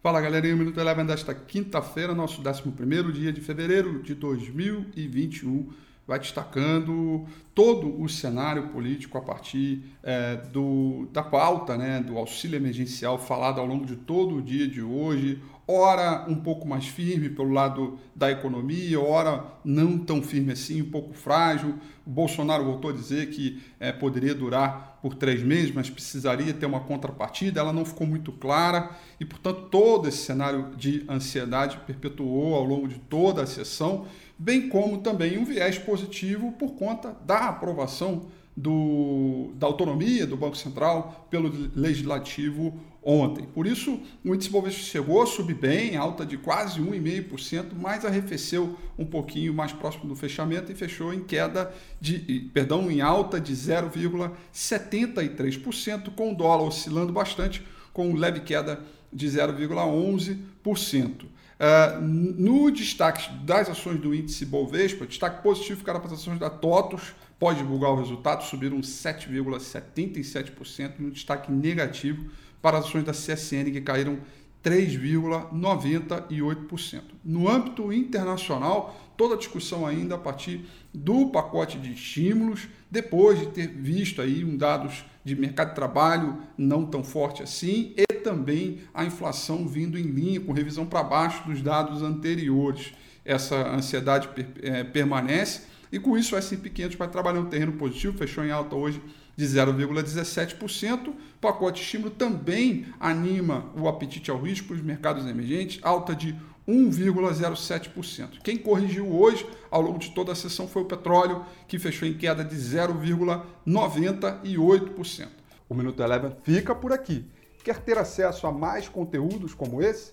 Fala galerinha, o Minuto Eleven desta quinta-feira, nosso 11 dia de fevereiro de 2021, vai destacando todo o cenário político a partir é, do, da pauta né, do auxílio emergencial falado ao longo de todo o dia de hoje, ora um pouco mais firme pelo lado da economia, ora não tão firme assim, um pouco frágil. O Bolsonaro voltou a dizer que é, poderia durar por três meses, mas precisaria ter uma contrapartida. Ela não ficou muito clara e, portanto, todo esse cenário de ansiedade perpetuou ao longo de toda a sessão, bem como também um viés positivo por conta da aprovação do, da autonomia do Banco Central pelo Legislativo ontem. Por isso, o índice Bovespa chegou a subir bem, alta de quase 1,5%, mas arrefeceu um pouquinho mais próximo do fechamento e fechou em queda de, perdão, em alta de 0,73%, com o dólar oscilando bastante, com leve queda de 0,11%. Uh, no destaque das ações do índice Bovespa, destaque positivo ficaram para as ações da TOTOS, pode divulgar o resultado, subiram 7,77%, no destaque negativo para as ações da CSN, que caíram 3,98%. No âmbito internacional, toda a discussão ainda a partir do pacote de estímulos, depois de ter visto aí um dados de mercado de trabalho não tão forte assim e também a inflação vindo em linha com revisão para baixo dos dados anteriores. Essa ansiedade é, permanece e com isso o S&P 500 vai trabalhando um terreno positivo, fechou em alta hoje de 0,17%. O pacote estímulo também anima o apetite ao risco para os mercados emergentes, alta de 1,07%. Quem corrigiu hoje, ao longo de toda a sessão, foi o petróleo, que fechou em queda de 0,98%. O Minuto Eleven fica por aqui. Quer ter acesso a mais conteúdos como esse?